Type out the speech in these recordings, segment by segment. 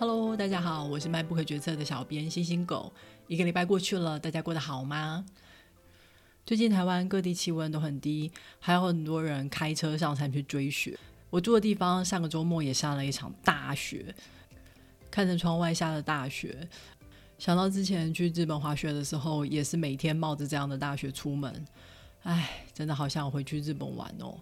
Hello，大家好，我是迈不可决策的小编星星狗。一个礼拜过去了，大家过得好吗？最近台湾各地气温都很低，还有很多人开车上山去追雪。我住的地方上个周末也下了一场大雪，看着窗外下的大雪，想到之前去日本滑雪的时候，也是每天冒着这样的大雪出门，唉，真的好想回去日本玩哦。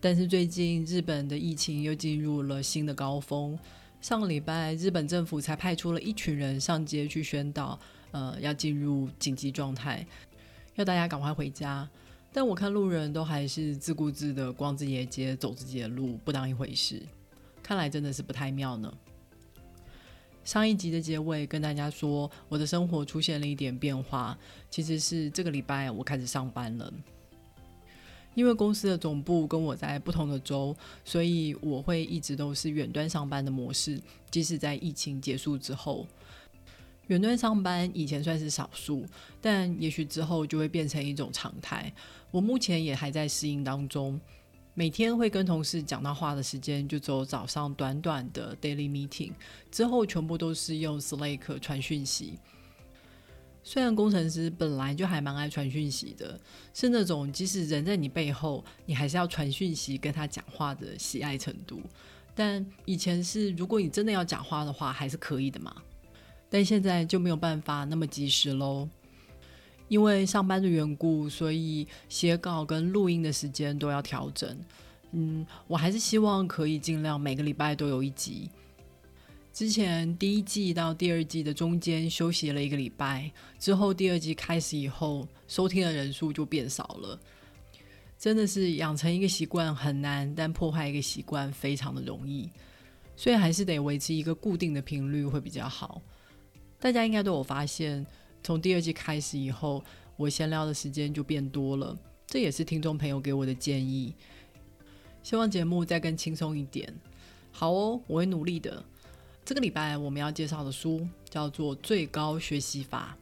但是最近日本的疫情又进入了新的高峰。上个礼拜，日本政府才派出了一群人上街去宣导，呃，要进入紧急状态，要大家赶快回家。但我看路人都还是自顾自的逛自己的街，走自己的路，不当一回事。看来真的是不太妙呢。上一集的结尾跟大家说，我的生活出现了一点变化，其实是这个礼拜我开始上班了。因为公司的总部跟我在不同的州，所以我会一直都是远端上班的模式。即使在疫情结束之后，远端上班以前算是少数，但也许之后就会变成一种常态。我目前也还在适应当中，每天会跟同事讲到话的时间就只有早上短短的 daily meeting，之后全部都是用 Slack 传讯息。虽然工程师本来就还蛮爱传讯息的，是那种即使人在你背后，你还是要传讯息跟他讲话的喜爱程度。但以前是，如果你真的要讲话的话，还是可以的嘛。但现在就没有办法那么及时喽，因为上班的缘故，所以写稿跟录音的时间都要调整。嗯，我还是希望可以尽量每个礼拜都有一集。之前第一季到第二季的中间休息了一个礼拜，之后第二季开始以后，收听的人数就变少了。真的是养成一个习惯很难，但破坏一个习惯非常的容易，所以还是得维持一个固定的频率会比较好。大家应该都有发现，从第二季开始以后，我闲聊的时间就变多了，这也是听众朋友给我的建议。希望节目再更轻松一点。好哦，我会努力的。这个礼拜我们要介绍的书叫做《最高学习法》。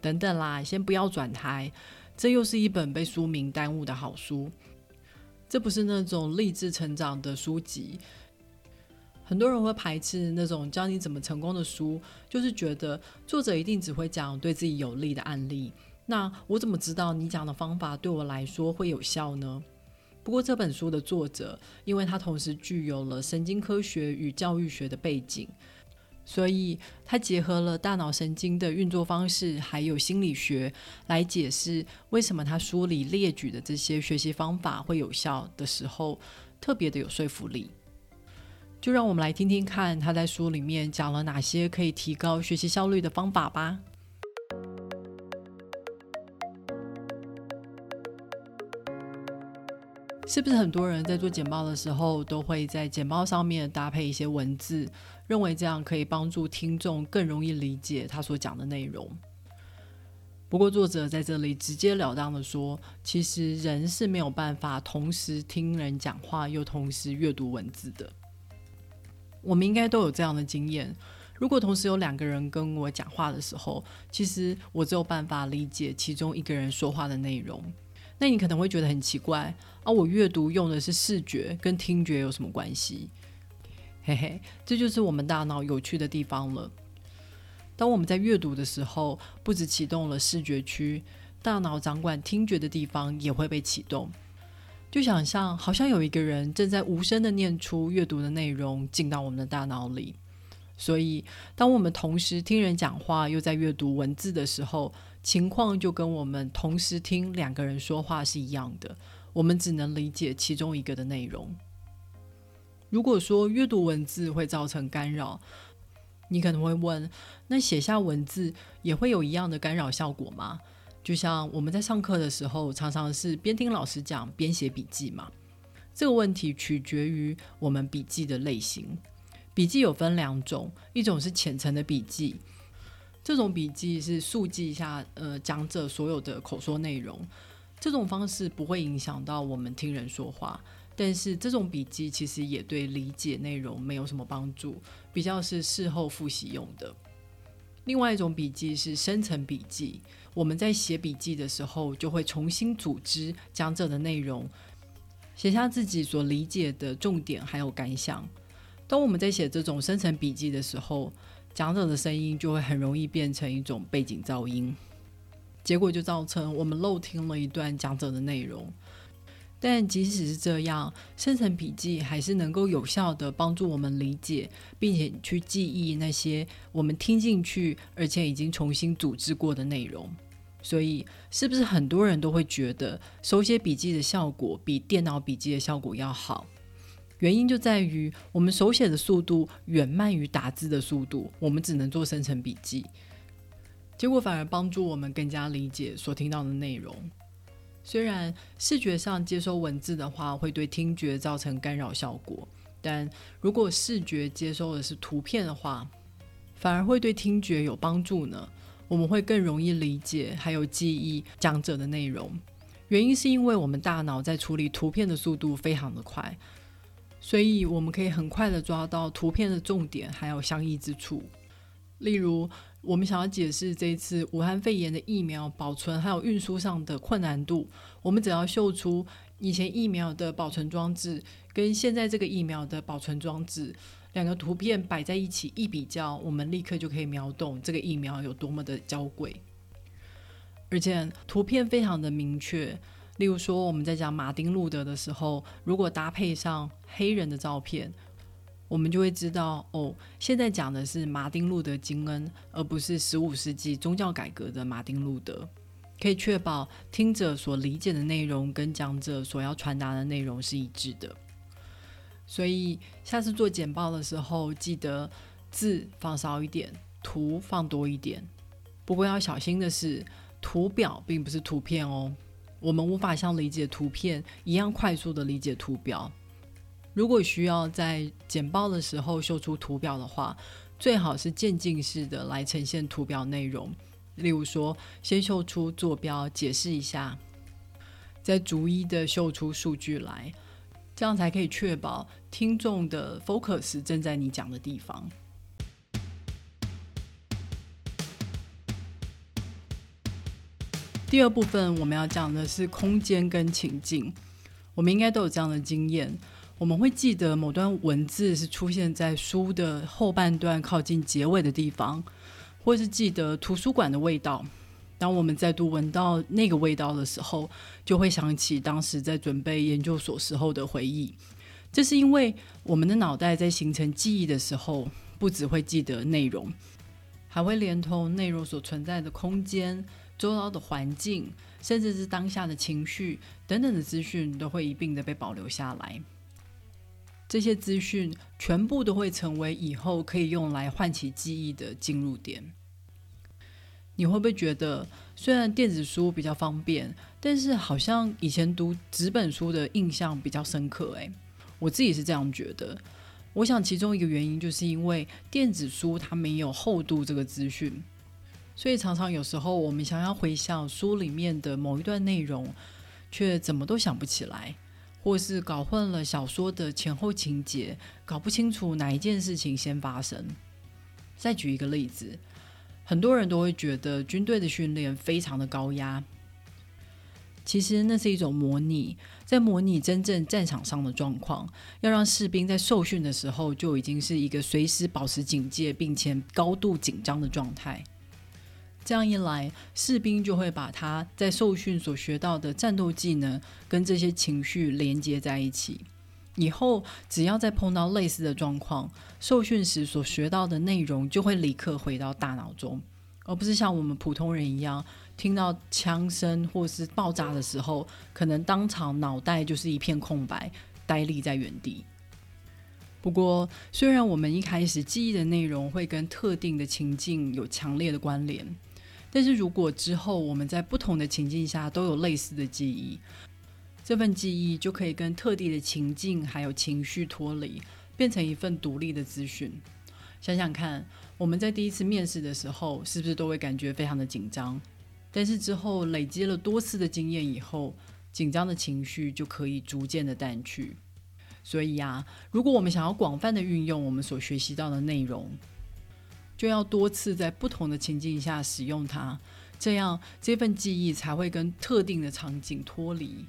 等等啦，先不要转台，这又是一本被书名耽误的好书。这不是那种励志成长的书籍。很多人会排斥那种教你怎么成功的书，就是觉得作者一定只会讲对自己有利的案例。那我怎么知道你讲的方法对我来说会有效呢？不过这本书的作者，因为他同时具有了神经科学与教育学的背景，所以他结合了大脑神经的运作方式，还有心理学来解释为什么他书里列举的这些学习方法会有效的时候，特别的有说服力。就让我们来听听看他在书里面讲了哪些可以提高学习效率的方法吧。是不是很多人在做简报的时候，都会在简报上面搭配一些文字，认为这样可以帮助听众更容易理解他所讲的内容？不过作者在这里直截了当的说，其实人是没有办法同时听人讲话又同时阅读文字的。我们应该都有这样的经验：如果同时有两个人跟我讲话的时候，其实我只有办法理解其中一个人说话的内容。那你可能会觉得很奇怪啊！我阅读用的是视觉，跟听觉有什么关系？嘿嘿，这就是我们大脑有趣的地方了。当我们在阅读的时候，不止启动了视觉区，大脑掌管听觉的地方也会被启动。就想象，好像有一个人正在无声的念出阅读的内容进到我们的大脑里。所以，当我们同时听人讲话，又在阅读文字的时候，情况就跟我们同时听两个人说话是一样的。我们只能理解其中一个的内容。如果说阅读文字会造成干扰，你可能会问：那写下文字也会有一样的干扰效果吗？就像我们在上课的时候，常常是边听老师讲边写笔记嘛。这个问题取决于我们笔记的类型。笔记有分两种，一种是浅层的笔记，这种笔记是速记一下呃讲者所有的口说内容，这种方式不会影响到我们听人说话，但是这种笔记其实也对理解内容没有什么帮助，比较是事后复习用的。另外一种笔记是深层笔记，我们在写笔记的时候就会重新组织讲者的内容，写下自己所理解的重点还有感想。当我们在写这种生成笔记的时候，讲者的声音就会很容易变成一种背景噪音，结果就造成我们漏听了一段讲者的内容。但即使是这样，生成笔记还是能够有效的帮助我们理解，并且去记忆那些我们听进去而且已经重新组织过的内容。所以，是不是很多人都会觉得手写笔记的效果比电脑笔记的效果要好？原因就在于我们手写的速度远慢于打字的速度，我们只能做生成笔记，结果反而帮助我们更加理解所听到的内容。虽然视觉上接收文字的话会对听觉造成干扰效果，但如果视觉接收的是图片的话，反而会对听觉有帮助呢。我们会更容易理解还有记忆讲者的内容。原因是因为我们大脑在处理图片的速度非常的快，所以我们可以很快的抓到图片的重点还有相异之处，例如。我们想要解释这一次武汉肺炎的疫苗保存还有运输上的困难度，我们只要秀出以前疫苗的保存装置跟现在这个疫苗的保存装置两个图片摆在一起一比较，我们立刻就可以秒懂这个疫苗有多么的娇贵，而且图片非常的明确。例如说我们在讲马丁路德的时候，如果搭配上黑人的照片。我们就会知道哦，现在讲的是马丁路德金恩，而不是十五世纪宗教改革的马丁路德，可以确保听者所理解的内容跟讲者所要传达的内容是一致的。所以下次做简报的时候，记得字放少一点，图放多一点。不过要小心的是，图表并不是图片哦，我们无法像理解图片一样快速的理解图表。如果需要在简报的时候秀出图表的话，最好是渐进式的来呈现图表内容。例如说，先秀出坐标，解释一下，再逐一的秀出数据来，这样才可以确保听众的 focus 正在你讲的地方。第二部分我们要讲的是空间跟情境，我们应该都有这样的经验。我们会记得某段文字是出现在书的后半段靠近结尾的地方，或是记得图书馆的味道。当我们再度闻到那个味道的时候，就会想起当时在准备研究所时候的回忆。这是因为我们的脑袋在形成记忆的时候，不只会记得内容，还会连同内容所存在的空间、周遭的环境，甚至是当下的情绪等等的资讯，都会一并的被保留下来。这些资讯全部都会成为以后可以用来唤起记忆的进入点。你会不会觉得，虽然电子书比较方便，但是好像以前读纸本书的印象比较深刻？诶，我自己是这样觉得。我想其中一个原因就是因为电子书它没有厚度这个资讯，所以常常有时候我们想要回想书里面的某一段内容，却怎么都想不起来。或是搞混了小说的前后情节，搞不清楚哪一件事情先发生。再举一个例子，很多人都会觉得军队的训练非常的高压，其实那是一种模拟，在模拟真正战场上的状况，要让士兵在受训的时候就已经是一个随时保持警戒并且高度紧张的状态。这样一来，士兵就会把他在受训所学到的战斗技能跟这些情绪连接在一起。以后只要再碰到类似的状况，受训时所学到的内容就会立刻回到大脑中，而不是像我们普通人一样，听到枪声或是爆炸的时候，可能当场脑袋就是一片空白，呆立在原地。不过，虽然我们一开始记忆的内容会跟特定的情境有强烈的关联。但是如果之后我们在不同的情境下都有类似的记忆，这份记忆就可以跟特定的情境还有情绪脱离，变成一份独立的资讯。想想看，我们在第一次面试的时候，是不是都会感觉非常的紧张？但是之后累积了多次的经验以后，紧张的情绪就可以逐渐的淡去。所以啊，如果我们想要广泛的运用我们所学习到的内容，就要多次在不同的情境下使用它，这样这份记忆才会跟特定的场景脱离，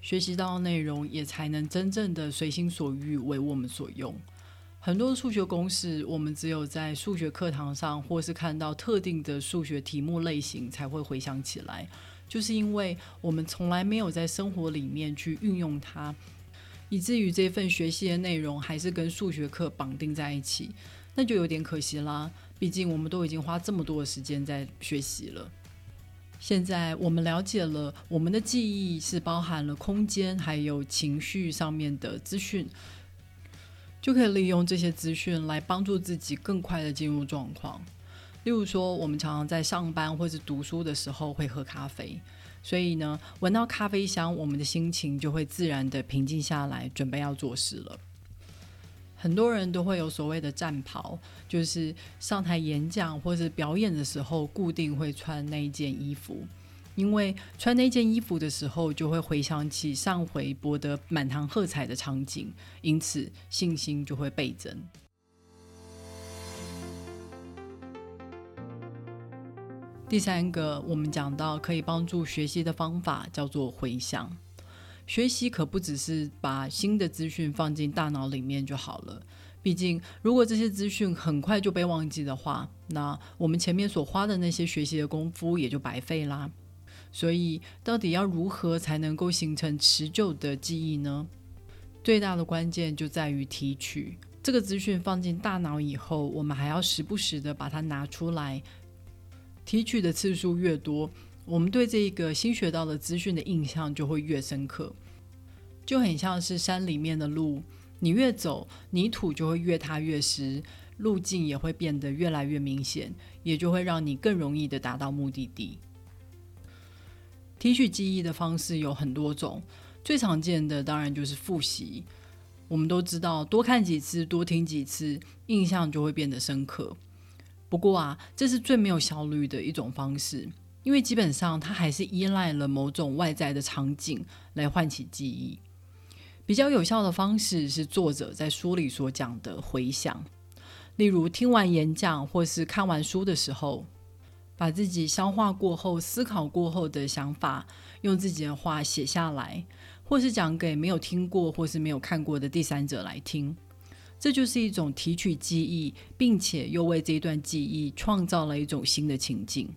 学习到内容也才能真正的随心所欲为我们所用。很多数学公式，我们只有在数学课堂上，或是看到特定的数学题目类型才会回想起来，就是因为我们从来没有在生活里面去运用它，以至于这份学习的内容还是跟数学课绑定在一起，那就有点可惜啦。毕竟我们都已经花这么多的时间在学习了。现在我们了解了，我们的记忆是包含了空间还有情绪上面的资讯。就可以利用这些资讯来帮助自己更快的进入状况。例如说，我们常常在上班或者读书的时候会喝咖啡，所以呢，闻到咖啡香，我们的心情就会自然的平静下来，准备要做事了。很多人都会有所谓的战袍，就是上台演讲或者表演的时候，固定会穿那一件衣服。因为穿那件衣服的时候，就会回想起上回博得满堂喝彩的场景，因此信心就会倍增。第三个，我们讲到可以帮助学习的方法叫做回想。学习可不只是把新的资讯放进大脑里面就好了，毕竟如果这些资讯很快就被忘记的话，那我们前面所花的那些学习的功夫也就白费啦。所以，到底要如何才能够形成持久的记忆呢？最大的关键就在于提取这个资讯放进大脑以后，我们还要时不时的把它拿出来。提取的次数越多，我们对这个新学到的资讯的印象就会越深刻。就很像是山里面的路，你越走，泥土就会越踏越湿，路径也会变得越来越明显，也就会让你更容易的达到目的地。提取记忆的方式有很多种，最常见的当然就是复习。我们都知道，多看几次、多听几次，印象就会变得深刻。不过啊，这是最没有效率的一种方式，因为基本上它还是依赖了某种外在的场景来唤起记忆。比较有效的方式是作者在书里所讲的回想，例如听完演讲或是看完书的时候。把自己消化过后、思考过后的想法，用自己的话写下来，或是讲给没有听过或是没有看过的第三者来听，这就是一种提取记忆，并且又为这段记忆创造了一种新的情境。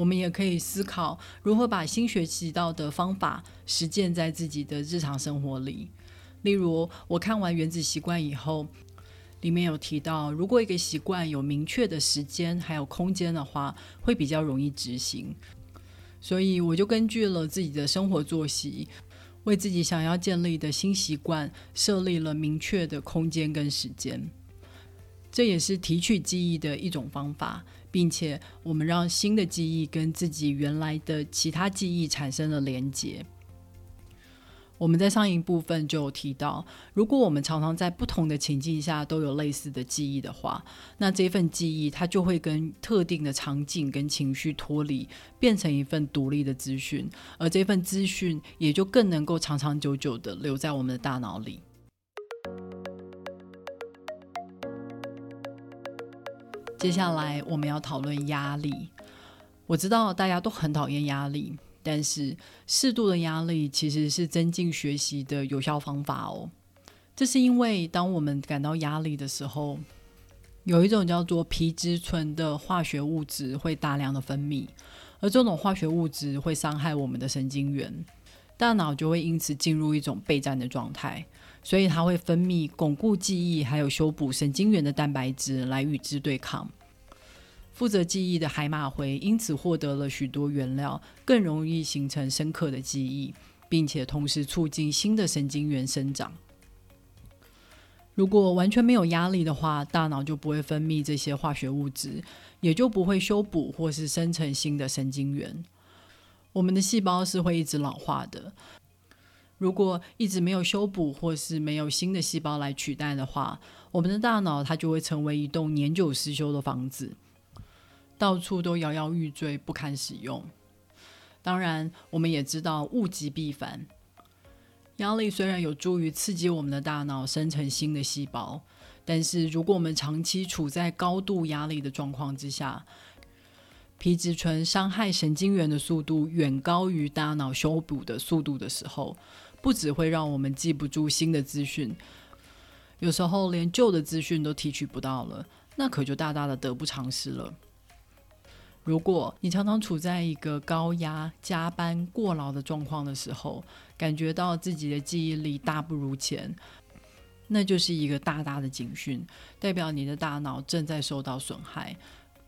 我们也可以思考如何把新学习到的方法实践在自己的日常生活里。例如，我看完《原子习惯》以后。里面有提到，如果一个习惯有明确的时间还有空间的话，会比较容易执行。所以我就根据了自己的生活作息，为自己想要建立的新习惯设立了明确的空间跟时间。这也是提取记忆的一种方法，并且我们让新的记忆跟自己原来的其他记忆产生了连结。我们在上一部分就有提到，如果我们常常在不同的情境下都有类似的记忆的话，那这份记忆它就会跟特定的场景跟情绪脱离，变成一份独立的资讯，而这份资讯也就更能够长长久久的留在我们的大脑里。接下来我们要讨论压力，我知道大家都很讨厌压力。但是适度的压力其实是增进学习的有效方法哦。这是因为当我们感到压力的时候，有一种叫做皮质醇的化学物质会大量的分泌，而这种化学物质会伤害我们的神经元，大脑就会因此进入一种备战的状态，所以它会分泌巩固记忆还有修补神经元的蛋白质来与之对抗。负责记忆的海马回因此获得了许多原料，更容易形成深刻的记忆，并且同时促进新的神经元生长。如果完全没有压力的话，大脑就不会分泌这些化学物质，也就不会修补或是生成新的神经元。我们的细胞是会一直老化的。如果一直没有修补或是没有新的细胞来取代的话，我们的大脑它就会成为一栋年久失修的房子。到处都摇摇欲坠，不堪使用。当然，我们也知道物极必反。压力虽然有助于刺激我们的大脑生成新的细胞，但是如果我们长期处在高度压力的状况之下，皮质醇伤害神经元的速度远高于大脑修补的速度的时候，不只会让我们记不住新的资讯，有时候连旧的资讯都提取不到了，那可就大大的得不偿失了。如果你常常处在一个高压、加班、过劳的状况的时候，感觉到自己的记忆力大不如前，那就是一个大大的警讯，代表你的大脑正在受到损害，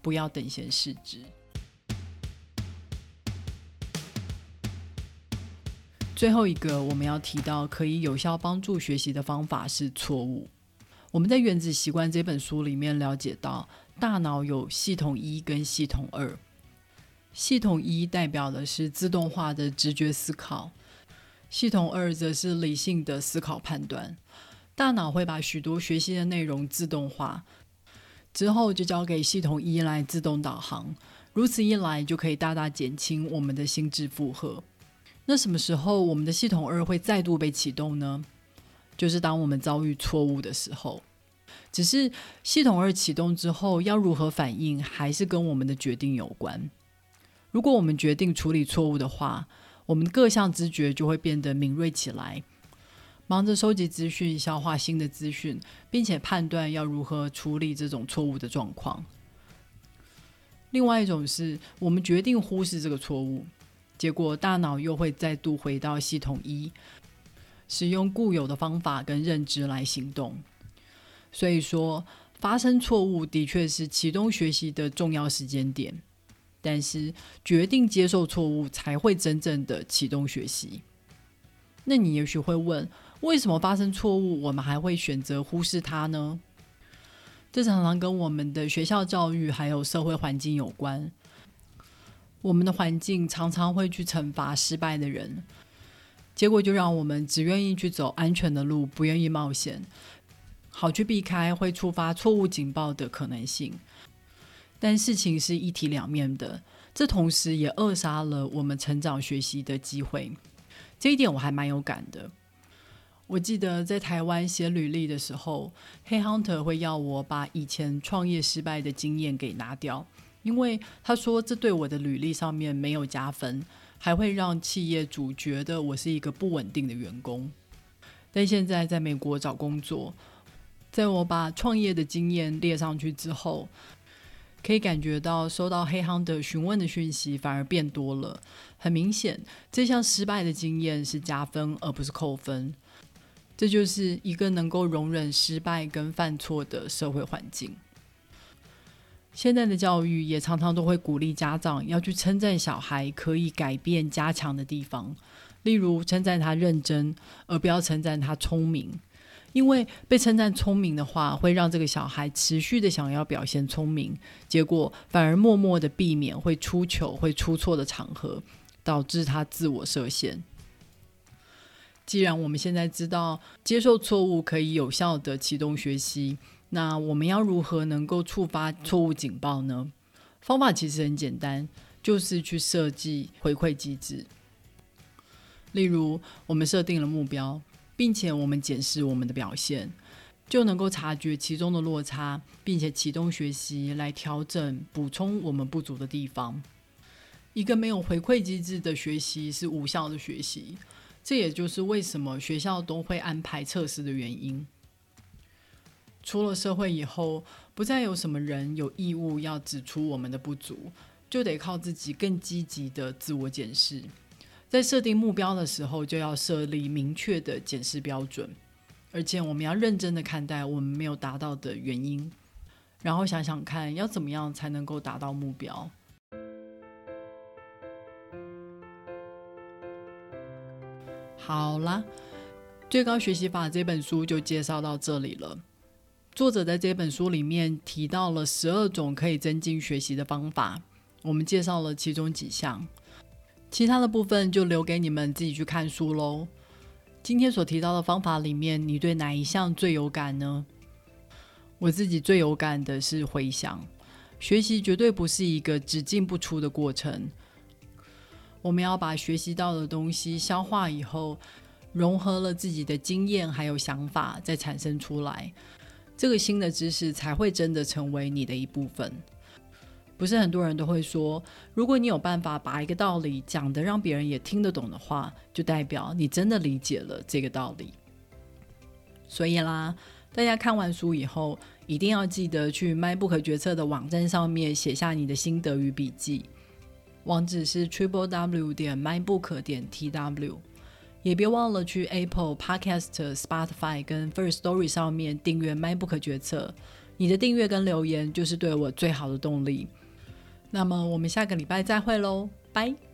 不要等闲视之。最后一个我们要提到可以有效帮助学习的方法是错误。我们在《原子习惯》这本书里面了解到，大脑有系统一跟系统二。系统一代表的是自动化的直觉思考，系统二则是理性的思考判断。大脑会把许多学习的内容自动化，之后就交给系统一来自动导航。如此一来，就可以大大减轻我们的心智负荷。那什么时候我们的系统二会再度被启动呢？就是当我们遭遇错误的时候。只是系统二启动之后要如何反应，还是跟我们的决定有关。如果我们决定处理错误的话，我们各项知觉就会变得敏锐起来，忙着收集资讯、消化新的资讯，并且判断要如何处理这种错误的状况。另外一种是我们决定忽视这个错误。结果，大脑又会再度回到系统一，使用固有的方法跟认知来行动。所以说，发生错误的确是启动学习的重要时间点，但是决定接受错误才会真正的启动学习。那你也许会问，为什么发生错误，我们还会选择忽视它呢？这常常跟我们的学校教育还有社会环境有关。我们的环境常常会去惩罚失败的人，结果就让我们只愿意去走安全的路，不愿意冒险，好去避开会触发错误警报的可能性。但事情是一体两面的，这同时也扼杀了我们成长学习的机会。这一点我还蛮有感的。我记得在台湾写履历的时候，黑 hunter 会要我把以前创业失败的经验给拿掉。因为他说这对我的履历上面没有加分，还会让企业主觉得我是一个不稳定的员工。但现在在美国找工作，在我把创业的经验列上去之后，可以感觉到收到黑行的询问的讯息反而变多了。很明显，这项失败的经验是加分而不是扣分。这就是一个能够容忍失败跟犯错的社会环境。现在的教育也常常都会鼓励家长要去称赞小孩可以改变、加强的地方，例如称赞他认真，而不要称赞他聪明。因为被称赞聪明的话，会让这个小孩持续的想要表现聪明，结果反而默默的避免会出糗、会出错的场合，导致他自我设限。既然我们现在知道接受错误可以有效的启动学习。那我们要如何能够触发错误警报呢？方法其实很简单，就是去设计回馈机制。例如，我们设定了目标，并且我们检视我们的表现，就能够察觉其中的落差，并且启动学习来调整、补充我们不足的地方。一个没有回馈机制的学习是无效的学习，这也就是为什么学校都会安排测试的原因。出了社会以后，不再有什么人有义务要指出我们的不足，就得靠自己更积极的自我检视。在设定目标的时候，就要设立明确的检视标准，而且我们要认真的看待我们没有达到的原因，然后想想看要怎么样才能够达到目标。好啦，《最高学习法》这本书就介绍到这里了。作者在这本书里面提到了十二种可以增进学习的方法，我们介绍了其中几项，其他的部分就留给你们自己去看书喽。今天所提到的方法里面，你对哪一项最有感呢？我自己最有感的是回想，学习绝对不是一个只进不出的过程，我们要把学习到的东西消化以后，融合了自己的经验还有想法，再产生出来。这个新的知识才会真的成为你的一部分。不是很多人都会说，如果你有办法把一个道理讲得让别人也听得懂的话，就代表你真的理解了这个道理。所以啦，大家看完书以后，一定要记得去 MyBook 决策的网站上面写下你的心得与笔记。网址是 triple w 点 mybook 点 tw，也别忘了去 Apple Podcast、Spotify 跟 First Story 上面订阅 MyBook 决策。你的订阅跟留言就是对我最好的动力。那么我们下个礼拜再会喽，拜。